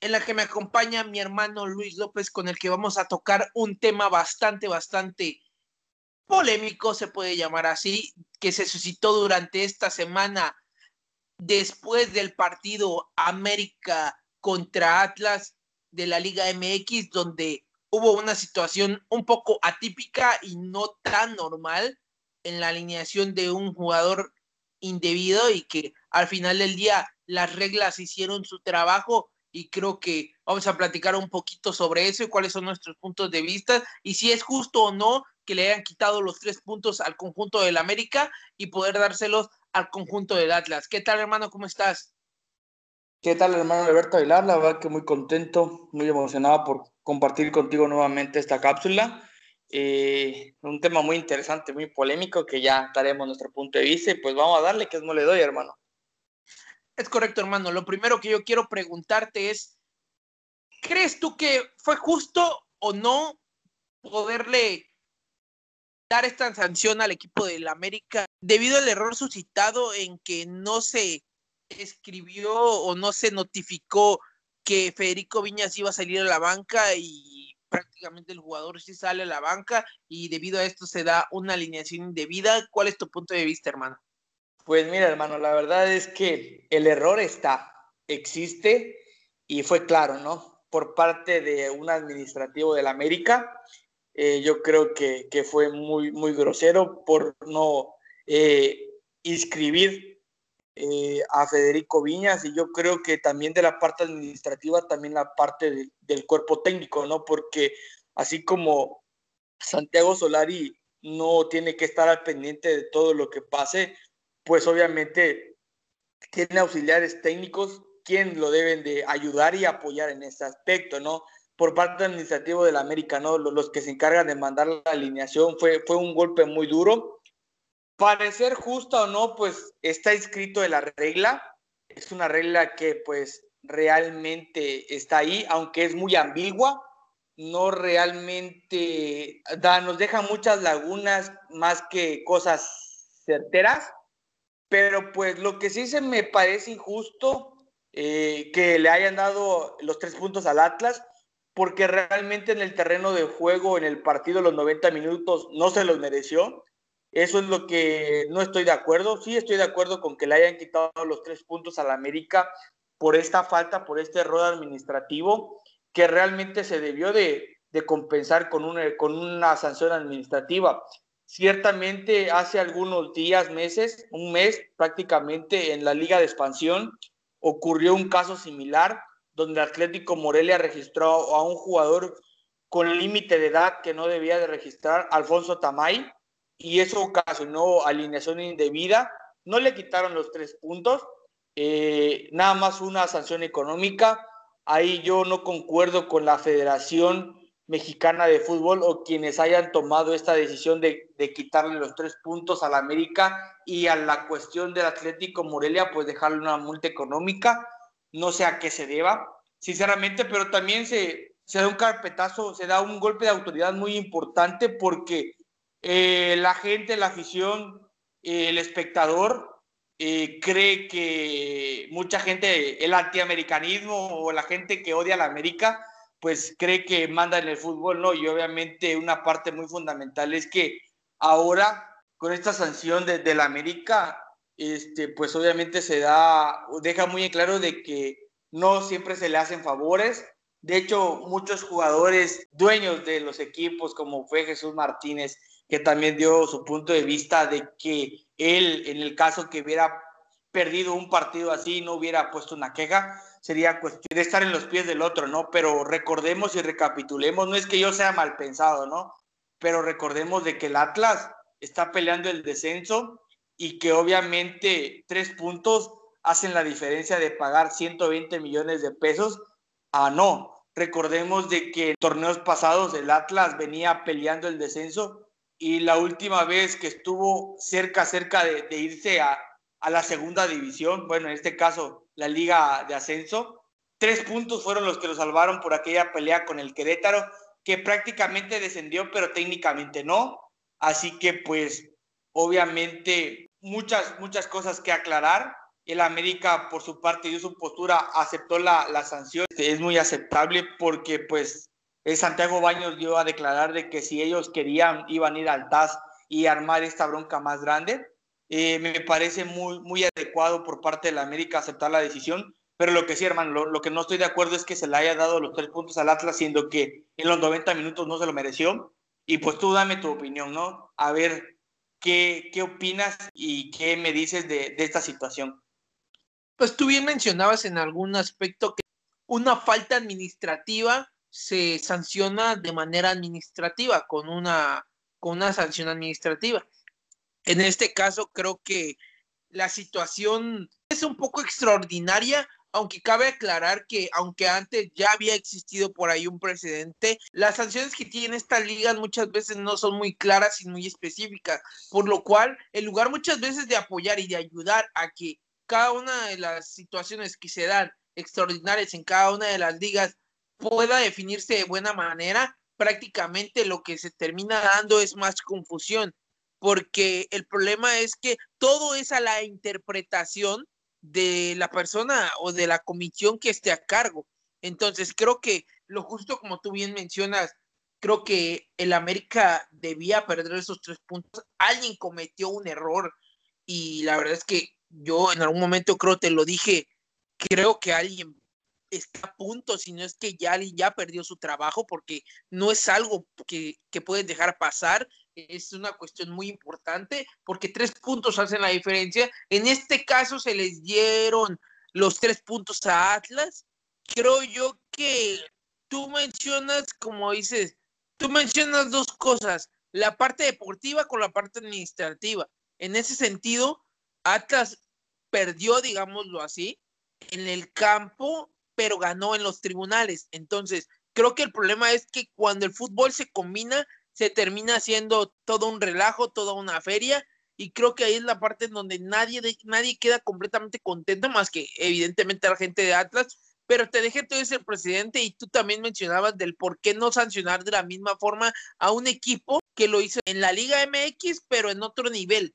en la que me acompaña mi hermano Luis López, con el que vamos a tocar un tema bastante, bastante polémico, se puede llamar así, que se suscitó durante esta semana después del partido América contra Atlas de la Liga MX, donde hubo una situación un poco atípica y no tan normal en la alineación de un jugador indebido y que al final del día las reglas hicieron su trabajo y creo que vamos a platicar un poquito sobre eso y cuáles son nuestros puntos de vista y si es justo o no que le hayan quitado los tres puntos al conjunto del América y poder dárselos al conjunto del Atlas. ¿Qué tal, hermano? ¿Cómo estás? ¿Qué tal, hermano Alberto Aguilar? La verdad que muy contento, muy emocionado por compartir contigo nuevamente esta cápsula. Eh, un tema muy interesante, muy polémico, que ya daremos nuestro punto de vista y pues vamos a darle que es le doy, hermano. Es correcto, hermano. Lo primero que yo quiero preguntarte es, ¿crees tú que fue justo o no poderle dar esta sanción al equipo del América debido al error suscitado en que no se escribió o no se notificó que Federico Viñas iba a salir a la banca y prácticamente el jugador sí sale a la banca y debido a esto se da una alineación indebida. ¿Cuál es tu punto de vista, hermano? Pues mira, hermano, la verdad es que el error está, existe y fue claro, ¿no? Por parte de un administrativo del América, eh, yo creo que, fue muy, muy grosero por no eh, inscribir eh, a Federico Viñas y yo creo que también de la parte administrativa, también la parte del cuerpo técnico, ¿no? Porque así como Santiago Solari no tiene que estar al pendiente de todo lo que pase, pues obviamente tiene auxiliares técnicos quien lo deben de ayudar y apoyar en ese aspecto, ¿no? Por parte administrativo del América, ¿no? Los que se encargan de mandar la alineación fue, fue un golpe muy duro. Parecer justo o no, pues está inscrito en la regla. Es una regla que pues realmente está ahí, aunque es muy ambigua, no realmente da, nos deja muchas lagunas más que cosas certeras pero pues lo que sí se me parece injusto eh, que le hayan dado los tres puntos al Atlas, porque realmente en el terreno de juego, en el partido, los 90 minutos, no se los mereció. Eso es lo que no estoy de acuerdo. Sí estoy de acuerdo con que le hayan quitado los tres puntos al América por esta falta, por este error administrativo, que realmente se debió de, de compensar con una, con una sanción administrativa. Ciertamente hace algunos días, meses, un mes prácticamente en la Liga de Expansión ocurrió un caso similar donde Atlético Morelia registró a un jugador con límite de edad que no debía de registrar, Alfonso Tamay, y eso ocasionó alineación indebida. No le quitaron los tres puntos, eh, nada más una sanción económica. Ahí yo no concuerdo con la federación mexicana de fútbol o quienes hayan tomado esta decisión de, quitarle los tres puntos al América y a la cuestión del Atlético Morelia, pues dejarle una multa económica. No sé a qué se deba, sinceramente, pero también se, se da un carpetazo, se da un golpe de autoridad muy importante porque eh, la gente, la afición, eh, el espectador eh, cree que mucha gente, el antiamericanismo o la gente que odia a la América, pues cree que manda en el fútbol, ¿no? Y obviamente una parte muy fundamental es que ahora con esta sanción de, la América, este, pues obviamente se da, deja muy claro de que no siempre se le hacen favores. De hecho, muchos jugadores dueños de los equipos, como fue Jesús Martínez, que también dio su punto de vista de que él, en el caso que hubiera perdido un partido así, no hubiera puesto una queja, sería cuestión de estar en los pies del otro, ¿no? Pero recordemos y recapitulemos, no es que yo sea mal pensado, ¿no? Pero recordemos de que el Atlas está peleando el descenso y que obviamente tres puntos hacen la diferencia de pagar 120 millones de pesos a no. Recordemos de que en torneos pasados el Atlas venía peleando el descenso y la última vez que estuvo cerca, cerca de, irse a, a la segunda división, bueno, en este caso la liga de ascenso, tres puntos fueron los que lo salvaron por aquella pelea con el Querétaro, que prácticamente descendió, pero técnicamente no. Así que pues obviamente muchas, muchas cosas que aclarar. El América, por su parte, dio su postura, aceptó la, la sanción. Es muy aceptable porque, pues, Santiago Baños dio a declarar de que si ellos querían, iban a ir al TAS y armar esta bronca más grande. Eh, me parece muy, muy adecuado por parte de la América aceptar la decisión. Pero lo que sí, hermano, lo, que no estoy de acuerdo es que se le haya dado los tres puntos al Atlas, siendo que en los 90 minutos no se lo mereció. Y pues tú dame tu opinión, ¿no? A ver qué, qué opinas y qué me dices de, de esta situación. Pues tú bien mencionabas en algún aspecto que una falta administrativa se sanciona de manera administrativa, con una, con una sanción administrativa. En este caso, creo que la situación es un poco extraordinaria, aunque cabe aclarar que aunque antes ya había existido por ahí un precedente, las sanciones que tienen estas ligas muchas veces no son muy claras y muy específicas, por lo cual en lugar muchas veces de apoyar y de ayudar a que cada una de las situaciones que se dan extraordinarias en cada una de las ligas pueda definirse de buena manera, prácticamente lo que se termina dando es más confusión, porque el problema es que todo es a la interpretación de la persona o de la comisión que esté a cargo. Entonces, creo que lo justo como tú bien mencionas, creo que el América debía perder esos tres puntos. Alguien cometió un error y la verdad es que yo en algún momento creo te lo dije, creo que alguien está a punto, si no es que ya, ya perdió su trabajo, porque no es algo que, que puedes dejar pasar, es una cuestión muy importante, porque tres puntos hacen la diferencia. En este caso se les dieron los tres puntos a Atlas. Creo yo que tú mencionas, como dices, tú mencionas dos cosas, la parte deportiva con la parte administrativa. En ese sentido, Atlas perdió, digámoslo así, en el campo, pero ganó en los tribunales. Entonces, creo que el problema es que cuando el fútbol se combina, se termina haciendo todo un relajo, toda una feria, y creo que ahí es la parte en donde nadie, nadie queda completamente contento, más que evidentemente la gente de Atlas, pero te dejé todo ese presidente y tú también mencionabas del por qué no sancionar de la misma forma a un equipo que lo hizo en la Liga MX, pero en otro nivel.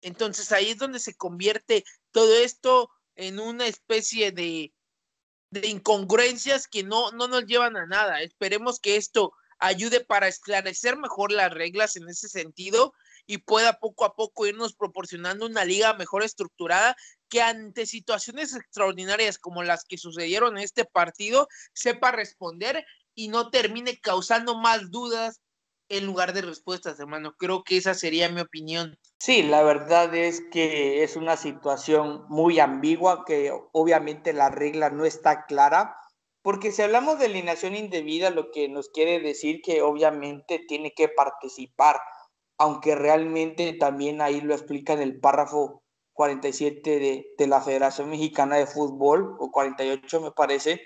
Entonces ahí es donde se convierte todo esto en una especie de, de incongruencias que no, no nos llevan a nada. Esperemos que esto ayude para esclarecer mejor las reglas en ese sentido y pueda poco a poco irnos proporcionando una liga mejor estructurada que ante situaciones extraordinarias como las que sucedieron en este partido sepa responder y no termine causando más dudas en lugar de respuestas, hermano. Creo que esa sería mi opinión. Sí, la verdad es que es una situación muy ambigua, que obviamente la regla no está clara, porque si hablamos de alineación indebida, lo que nos quiere decir que obviamente tiene que participar, aunque realmente también ahí lo explica en el párrafo 47 de, de la Federación Mexicana de Fútbol, o 48 me parece,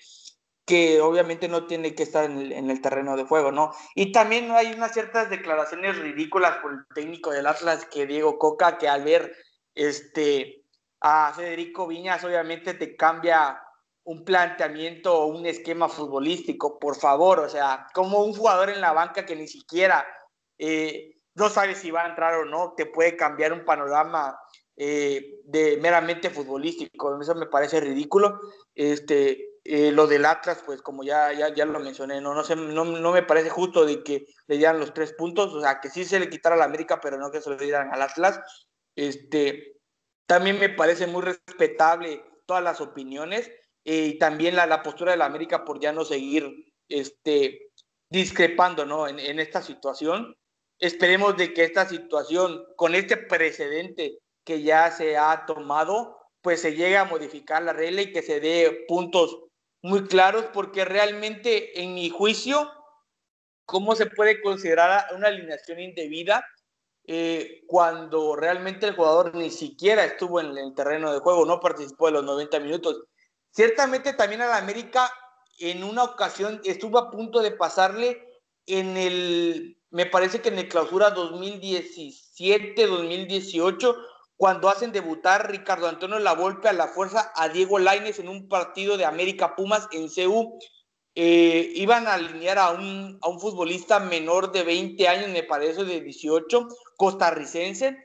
que obviamente no tiene que estar en el, en el, terreno de juego, ¿no? Y también hay unas ciertas declaraciones ridículas por el técnico del Atlas, que Diego Coca, que al ver este, a Federico Viñas, obviamente te cambia un planteamiento o un esquema futbolístico, por favor, o sea, como un jugador en la banca que ni siquiera eh, no sabe si va a entrar o no, te puede cambiar un panorama eh, de meramente futbolístico, eso me parece ridículo. Este, eh, lo del Atlas, pues como ya, ya, ya lo mencioné, no, no, sé, no, no, me parece justo de que le dieran los tres puntos, o sea, que sí se le quitara a la América, pero no que se le dieran al Atlas. Este, también me parece muy respetable todas las opiniones eh, y también la, la, postura de la América por ya no seguir este, discrepando ¿no? en, en esta situación. Esperemos de que esta situación, con este precedente que ya se ha tomado, pues se llegue a modificar la regla y que se dé puntos muy claros porque realmente en mi juicio, ¿cómo se puede considerar una alineación indebida eh, cuando realmente el jugador ni siquiera estuvo en el terreno de juego, no participó de los 90 minutos? Ciertamente también a la América en una ocasión estuvo a punto de pasarle en el, me parece que en el clausura 2017, 2018, cuando hacen debutar Ricardo Antonio Lavolpe a la fuerza a Diego Laines en un partido de América Pumas en CU. Eh, iban a alinear a un, a un futbolista menor de 20 años, me parece, de 18, costarricense,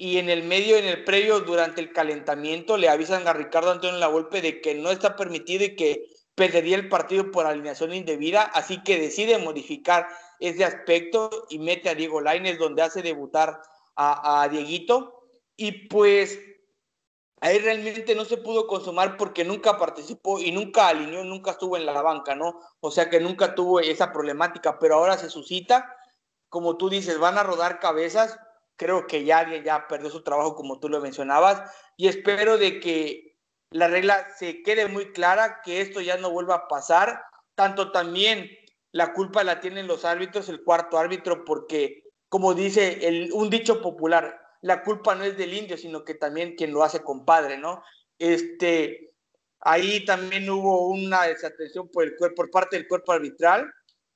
y en el medio, en el previo, durante el calentamiento, le avisan a Ricardo Antonio Lavolpe de que no está permitido y que perdería el partido por alineación indebida, así que decide modificar ese aspecto y mete a Diego Laines donde hace debutar a, a Dieguito y pues ahí realmente no se pudo consumar porque nunca participó y nunca alineó, nunca estuvo en la banca, ¿no? O sea que nunca tuvo esa problemática, pero ahora se suscita, como tú dices, van a rodar cabezas, creo que ya alguien ya perdió su trabajo como tú lo mencionabas y espero de que la regla se quede muy clara, que esto ya no vuelva a pasar. Tanto también la culpa la tienen los árbitros, el cuarto árbitro, porque, como dice el, un dicho popular, la culpa no es del indio, sino que también quien lo hace compadre, ¿no? Este, ahí también hubo una desatención por, el, por parte del cuerpo arbitral,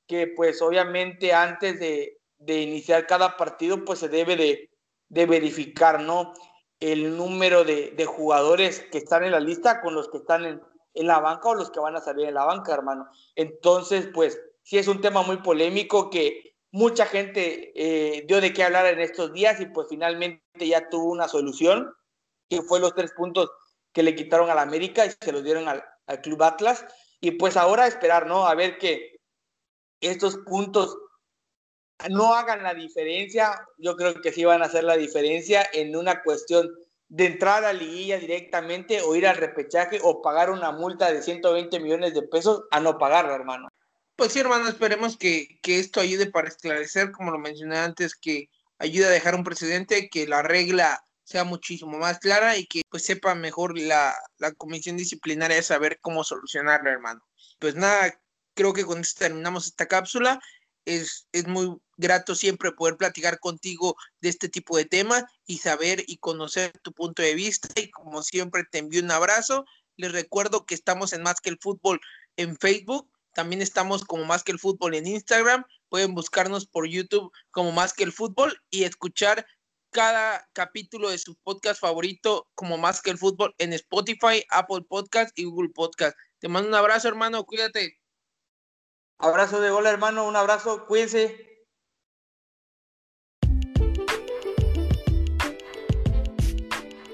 que pues obviamente antes de, de iniciar cada partido, pues se debe de, de verificar, ¿no? el número de, jugadores que están en la lista con los que están en, la banca o los que van a salir en la banca, hermano. Entonces, pues sí es un tema muy polémico que mucha gente eh, dio de qué hablar en estos días y pues finalmente ya tuvo una solución, que fue los tres puntos que le quitaron a la América y se los dieron al, al Club Atlas. Y pues ahora esperar, ¿no? A ver que estos puntos no hagan la diferencia, yo creo que sí van a hacer la diferencia en una cuestión de entrar a la liguilla directamente o ir al repechaje o pagar una multa de 120 millones de pesos a no pagarla, hermano. Pues sí, hermano, esperemos que, esto ayude para esclarecer, como lo mencioné antes, que ayude a dejar un precedente, que la regla sea muchísimo más clara y que pues sepa mejor la, la comisión disciplinaria saber cómo solucionarlo, hermano. Pues nada, creo que con esto terminamos esta cápsula es, muy grato siempre poder platicar contigo de este tipo de temas y saber y conocer tu punto de vista. Y como siempre, te envío un abrazo. Les recuerdo que estamos en Más que el Fútbol en Facebook. También estamos como Más que el Fútbol en Instagram. Pueden buscarnos por YouTube como Más que el Fútbol y escuchar cada capítulo de su podcast favorito como Más que el Fútbol en Spotify, Apple Podcast y Google Podcast. Te mando un abrazo, hermano. Cuídate. Abrazo de gol, hermano. Un abrazo. Cuídense.